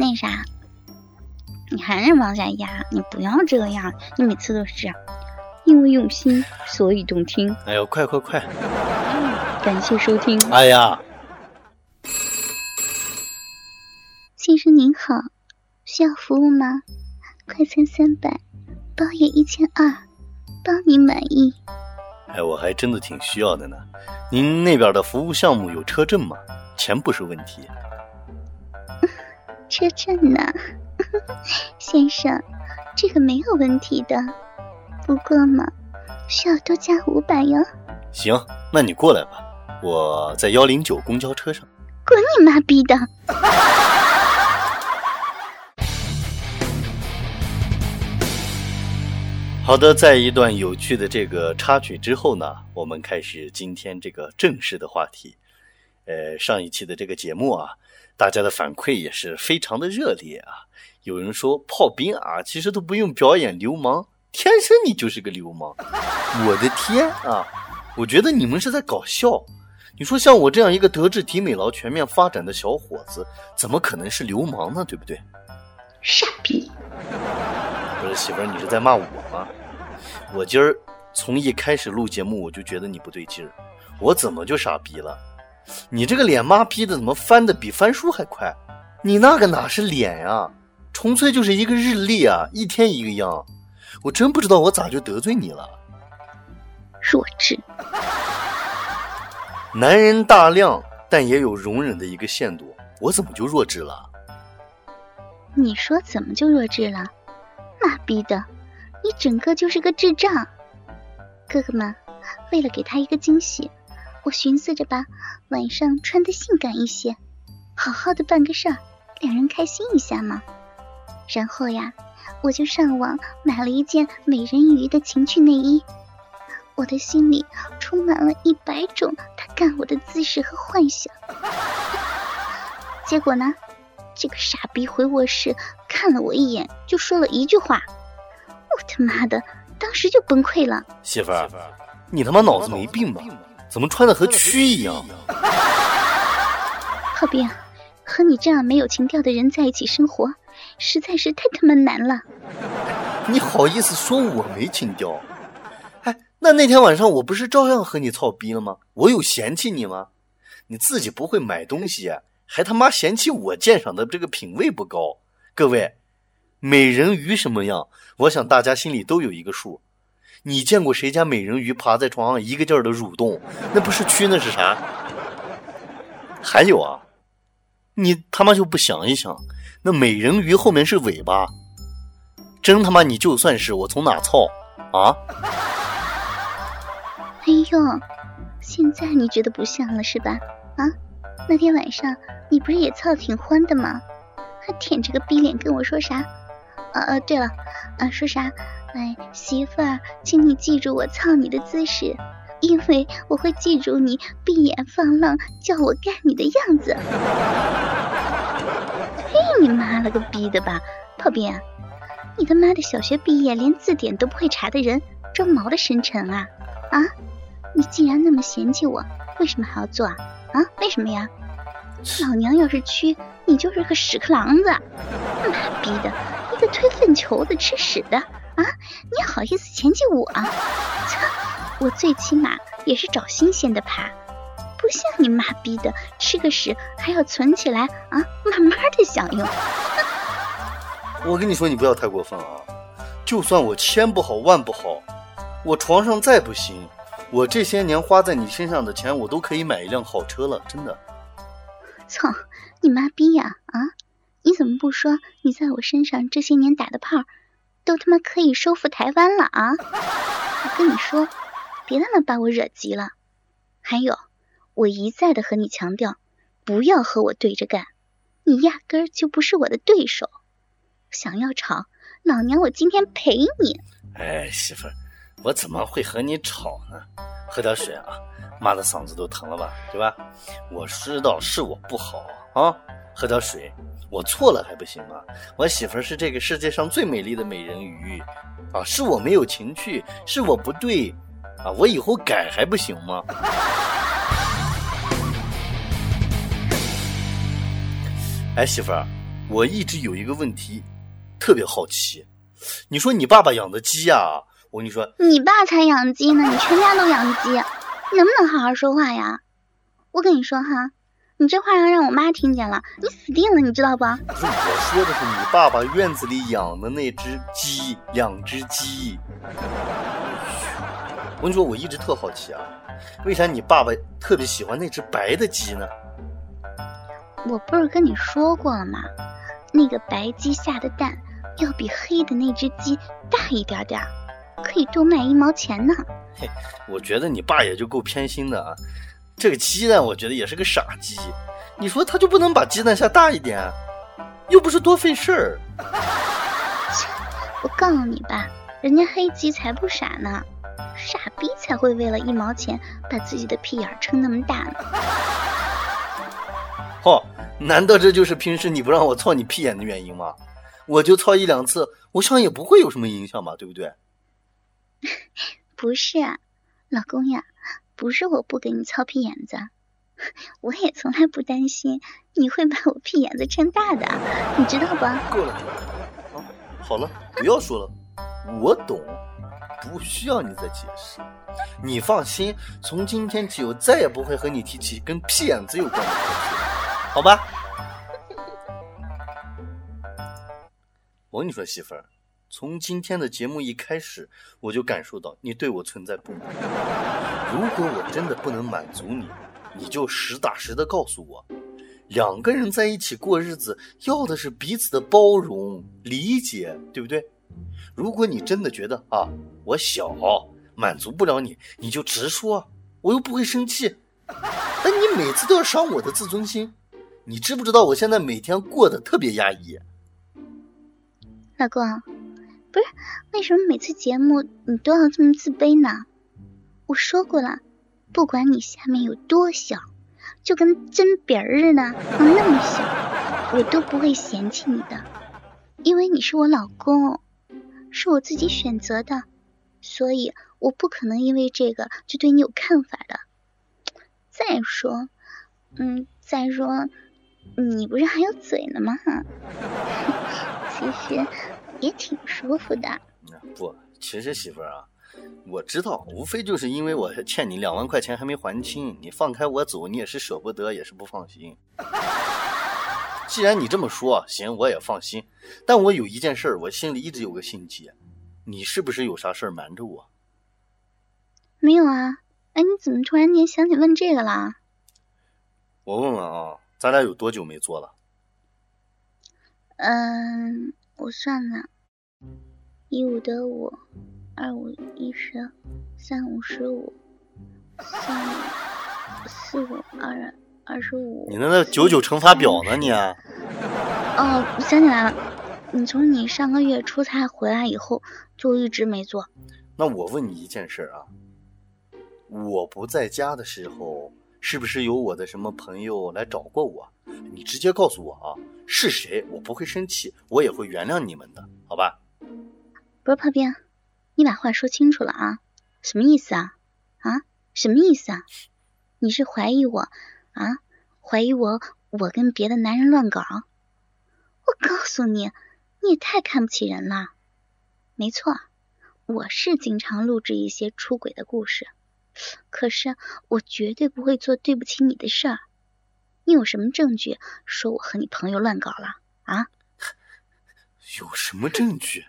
那啥，你还是往下压，你不要这样，你每次都是这样，因为用心，所以动听。哎呦，快快快！感谢收听。哎呀，先生您好，需要服务吗？快餐三百，包夜一千二，包你满意。哎，我还真的挺需要的呢。您那边的服务项目有车震吗？钱不是问题。车震呢，先生，这个没有问题的。不过嘛，需要多加五百哟。行，那你过来吧，我在幺零九公交车上。滚你妈逼的！好的，在一段有趣的这个插曲之后呢，我们开始今天这个正式的话题。呃，上一期的这个节目啊。大家的反馈也是非常的热烈啊！有人说炮兵啊，其实都不用表演流氓，天生你就是个流氓。我的天啊！我觉得你们是在搞笑。你说像我这样一个德智体美劳全面发展的小伙子，怎么可能是流氓呢？对不对？傻逼！不是媳妇儿，你是在骂我吗？我今儿从一开始录节目我就觉得你不对劲儿，我怎么就傻逼了？你这个脸妈逼的怎么翻的比翻书还快？你那个哪是脸呀，纯粹就是一个日历啊，一天一个样。我真不知道我咋就得罪你了。弱智。男人大量，但也有容忍的一个限度。我怎么就弱智了？你说怎么就弱智了？妈逼的，你整个就是个智障。哥哥们，为了给他一个惊喜。我寻思着吧，晚上穿的性感一些，好好的办个事儿，两人开心一下嘛。然后呀，我就上网买了一件美人鱼的情趣内衣。我的心里充满了一百种他干我的姿势和幻想。结果呢，这个傻逼回卧室看了我一眼，就说了一句话，我他妈的当时就崩溃了。媳妇儿，你他妈脑子没病吧？怎么穿的和蛆一样？浩斌，和你这样没有情调的人在一起生活，实在是太他妈难了。你好意思说我没情调？哎，那那天晚上我不是照样和你操逼了吗？我有嫌弃你吗？你自己不会买东西，还他妈嫌弃我鉴赏的这个品味不高。各位，美人鱼什么样？我想大家心里都有一个数。你见过谁家美人鱼趴在床上一个劲儿的蠕动？那不是蛆，那是啥？还有啊，你他妈就不想一想，那美人鱼后面是尾巴，真他妈你就算是我从哪操啊？哎呦，现在你觉得不像了是吧？啊，那天晚上你不是也操挺欢的吗？还舔着个逼脸跟我说啥？呃呃，对了，啊说啥？哎，媳妇儿，请你记住我操你的姿势，因为我会记住你闭眼放浪叫我干你的样子。嘿，你妈了个逼的吧，炮兵！你他妈的小学毕业连字典都不会查的人，装毛的深沉啊啊！你既然那么嫌弃我，为什么还要做啊？啊，为什么呀？老娘要是蛆，你就是个屎壳郎子！妈逼的，一个推粪球子吃屎的！啊！你好意思嫌弃我？操！我最起码也是找新鲜的爬，不像你妈逼的吃个屎还要存起来啊，慢慢的享用。我跟你说，你不要太过分啊！就算我千不好万不好，我床上再不行，我这些年花在你身上的钱，我都可以买一辆好车了，真的。操你妈逼呀！啊！你怎么不说你在我身上这些年打的炮？都他妈可以收复台湾了啊！我跟你说，别他妈把我惹急了。还有，我一再的和你强调，不要和我对着干。你压根儿就不是我的对手。想要吵，老娘我今天陪你。哎，媳妇儿，我怎么会和你吵呢？喝点水啊，妈的嗓子都疼了吧，对吧？我知道是我不好啊，喝点水。我错了还不行吗？我媳妇儿是这个世界上最美丽的美人鱼，啊，是我没有情趣，是我不对，啊，我以后改还不行吗？哎，媳妇儿，我一直有一个问题，特别好奇。你说你爸爸养的鸡呀？我跟你说，你爸才养鸡呢，你全家都养鸡，你能不能好好说话呀？我跟你说哈。你这话要让我妈听见了，你死定了，你知道不？不是我说的是你爸爸院子里养的那只鸡，两只鸡。我跟你说，我一直特好奇啊，为啥你爸爸特别喜欢那只白的鸡呢？我不是跟你说过了吗？那个白鸡下的蛋要比黑的那只鸡大一点点，可以多卖一毛钱呢。嘿，我觉得你爸也就够偏心的啊。这个鸡蛋，我觉得也是个傻鸡。你说他就不能把鸡蛋下大一点，又不是多费事儿。我告诉你吧，人家黑鸡才不傻呢，傻逼才会为了一毛钱把自己的屁眼撑那么大呢。哦，难道这就是平时你不让我操你屁眼的原因吗？我就操一两次，我想也不会有什么影响吧，对不对？不是啊，老公呀。不是我不给你操屁眼子，我也从来不担心你会把我屁眼子撑大的，你知道不？够了，啊，好了，不要说了，我懂，不需要你再解释。你放心，从今天起我再也不会和你提起跟屁眼子有关的事好吧？我跟你说，媳妇儿。从今天的节目一开始，我就感受到你对我存在不满。如果我真的不能满足你，你就实打实的告诉我。两个人在一起过日子，要的是彼此的包容、理解，对不对？如果你真的觉得啊，我小满足不了你，你就直说，我又不会生气。但你每次都要伤我的自尊心，你知不知道我现在每天过得特别压抑？老公。不是，为什么每次节目你都要这么自卑呢？我说过了，不管你下面有多小，就跟针鼻儿似的，那么小，我都不会嫌弃你的，因为你是我老公，是我自己选择的，所以我不可能因为这个就对你有看法的。再说，嗯，再说，你不是还有嘴呢吗？其实。也挺舒服的。不，其实媳妇儿啊，我知道，无非就是因为我欠你两万块钱还没还清，你放开我走，你也是舍不得，也是不放心。既然你这么说，行，我也放心。但我有一件事，我心里一直有个心结，你是不是有啥事儿瞒着我？没有啊。哎，你怎么突然间想起问这个了？我问问啊，咱俩有多久没做了？嗯。我算了，一五得五，二五一十，三五十五，三五四五二二十五。你那那九九乘法表呢？你？哦，想起来了，你从你上个月出差回来以后就一直没做。那我问你一件事啊，我不在家的时候，是不是有我的什么朋友来找过我？你直接告诉我啊。是谁？我不会生气，我也会原谅你们的，好吧？不是炮兵，你把话说清楚了啊！什么意思啊？啊？什么意思啊？你是怀疑我啊？怀疑我？我跟别的男人乱搞？我告诉你，你也太看不起人了。没错，我是经常录制一些出轨的故事，可是我绝对不会做对不起你的事儿。你有什么证据说我和你朋友乱搞了啊？有什么证据？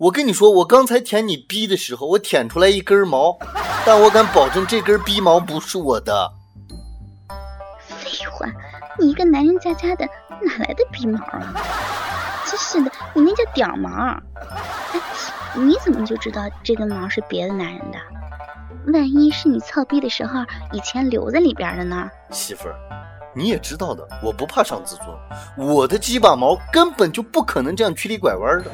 我跟你说，我刚才舔你逼的时候，我舔出来一根毛，但我敢保证这根逼毛不是我的。废话，你一个男人家家的，哪来的逼毛啊？真是的，你那叫屌毛。哎，你怎么就知道这根毛是别的男人的？万一是你操逼的时候以前留在里边的呢？媳妇儿，你也知道的，我不怕伤自尊，我的鸡巴毛根本就不可能这样曲里拐弯的，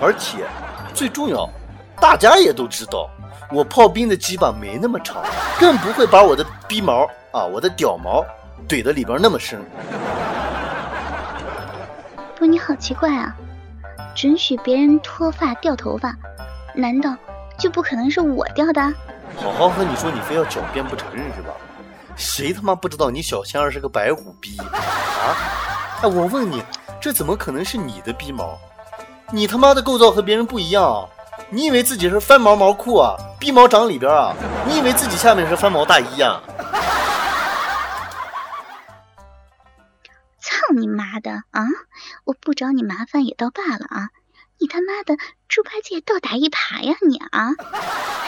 而且最重要，大家也都知道，我炮兵的鸡巴没那么长，更不会把我的逼毛啊，我的屌毛怼的里边那么深。不，你好奇怪啊！准许别人脱发掉头发，难道就不可能是我掉的？好好和你说，你非要狡辩不承认是吧？谁他妈不知道你小仙儿是个白虎逼啊？哎，我问你，这怎么可能是你的逼毛？你他妈的构造和别人不一样啊！你以为自己是翻毛毛裤啊？逼毛长里边啊？你以为自己下面是翻毛大衣啊？操你妈的啊！我不找你麻烦也倒罢了啊！你他妈的猪八戒倒打一耙呀你啊！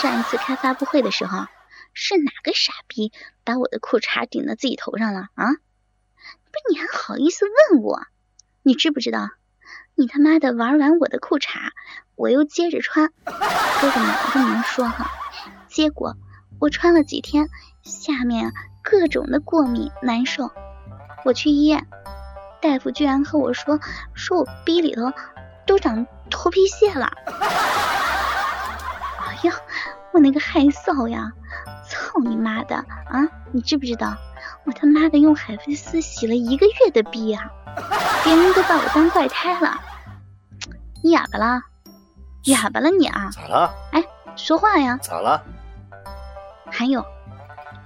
上一次开发布会的时候。是哪个傻逼把我的裤衩顶到自己头上了啊？不是你还好意思问我？你知不知道？你他妈的玩完我的裤衩，我又接着穿。哥哥们，我跟你们说哈，结果我穿了几天，下面各种的过敏难受。我去医院，大夫居然和我说，说我逼里头都长头皮屑了。哎呀，我那个害臊呀！操你妈的啊！你知不知道我他妈的用海飞丝洗了一个月的逼啊？别人都把我当怪胎了。你哑巴了？哑巴了你啊？咋了？哎，说话呀！咋了？还有，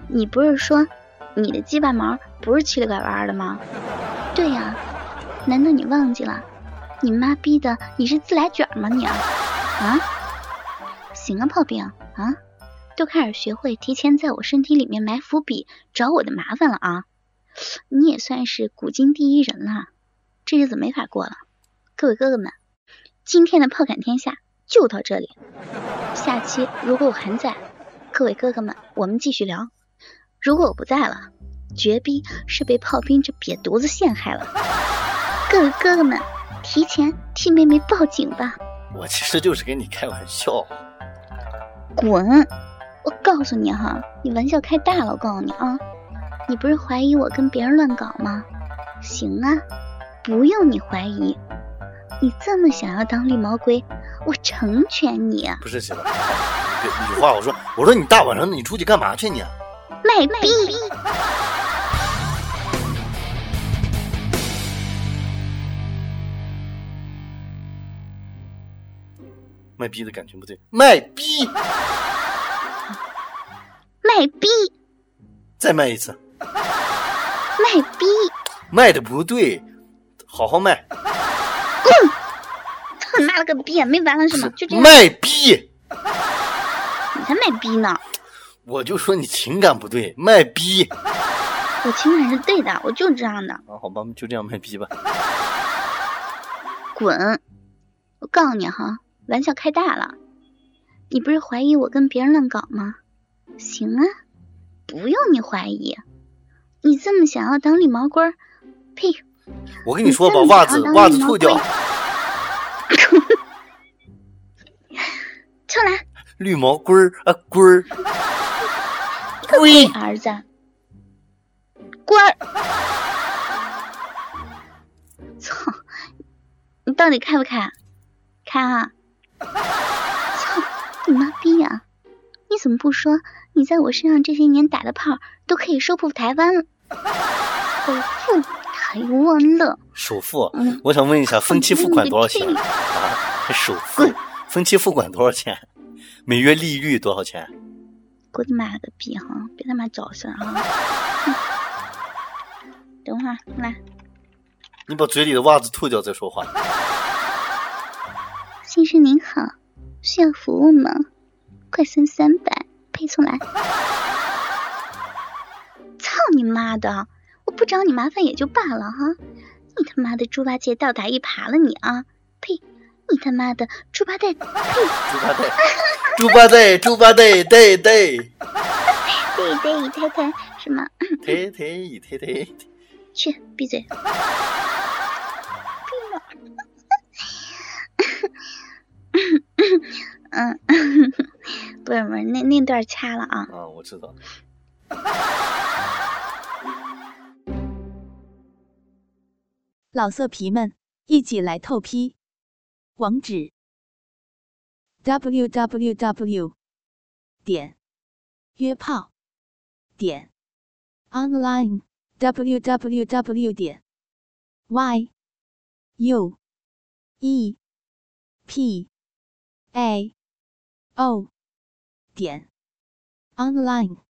你不是说你的鸡巴毛不是七里拐弯的吗？对呀，难道你忘记了？你妈逼的你是自来卷吗你啊？啊？行啊，炮兵啊！就开始学会提前在我身体里面埋伏笔，找我的麻烦了啊！你也算是古今第一人了，这日子没法过了。各位哥哥们，今天的炮杆天下就到这里。下期如果我还在，各位哥哥们，我们继续聊。如果我不在了，绝逼是被炮兵这瘪犊子陷害了。各位哥哥们，提前替妹妹报警吧。我其实就是跟你开玩笑。滚！我告诉你哈，你玩笑开大了。我告诉你啊，你不是怀疑我跟别人乱搞吗？行啊，不用你怀疑，你这么想要当绿毛龟，我成全你。不是媳妇，有话我说，我说你大晚上的你出去干嘛去你？卖逼！卖逼的感情不对，卖逼！卖逼！再卖一次！卖逼！卖的不对，好好卖！滚！他妈了个逼！没完了是吗？就这样。卖逼！你才卖逼呢！我就说你情感不对，卖逼！我情感是对的，我就这样的。啊，好吧，就这样卖逼吧。滚！我告诉你哈，玩笑开大了。你不是怀疑我跟别人乱搞吗？行啊，不用你怀疑，你这么想要当绿毛龟儿，呸！我跟你说，把袜子袜子脱掉。出来！绿毛龟儿啊，龟儿，龟儿子，龟儿！操！你到底开不开？开啊！操你妈逼呀！你怎么不说？你在我身上这些年打的炮都可以收复台湾了，首付台湾了。首付？我想问一下，分期付款多少钱啊？首付？分期付款多少钱？每月利率多少钱？我的妈个逼哈！别他妈找事啊！等会儿来。你把嘴里的袜子吐掉再说话。先生您好，需要服务吗？快算三百，配送来！操你妈的！我不找你麻烦也就罢了哈，你他妈的猪八戒倒打一耙了你啊！呸！你他妈的猪八戒！呸！猪八戒！猪八戒！猪八戒！对对。对对，太太什么？太太太太。去闭嘴！嗯，不是不是，那那段掐了啊。啊，我知道。老色皮们，一起来透批！网址：w w w 点约炮点 online w w w 点 y u e p a o 点 online。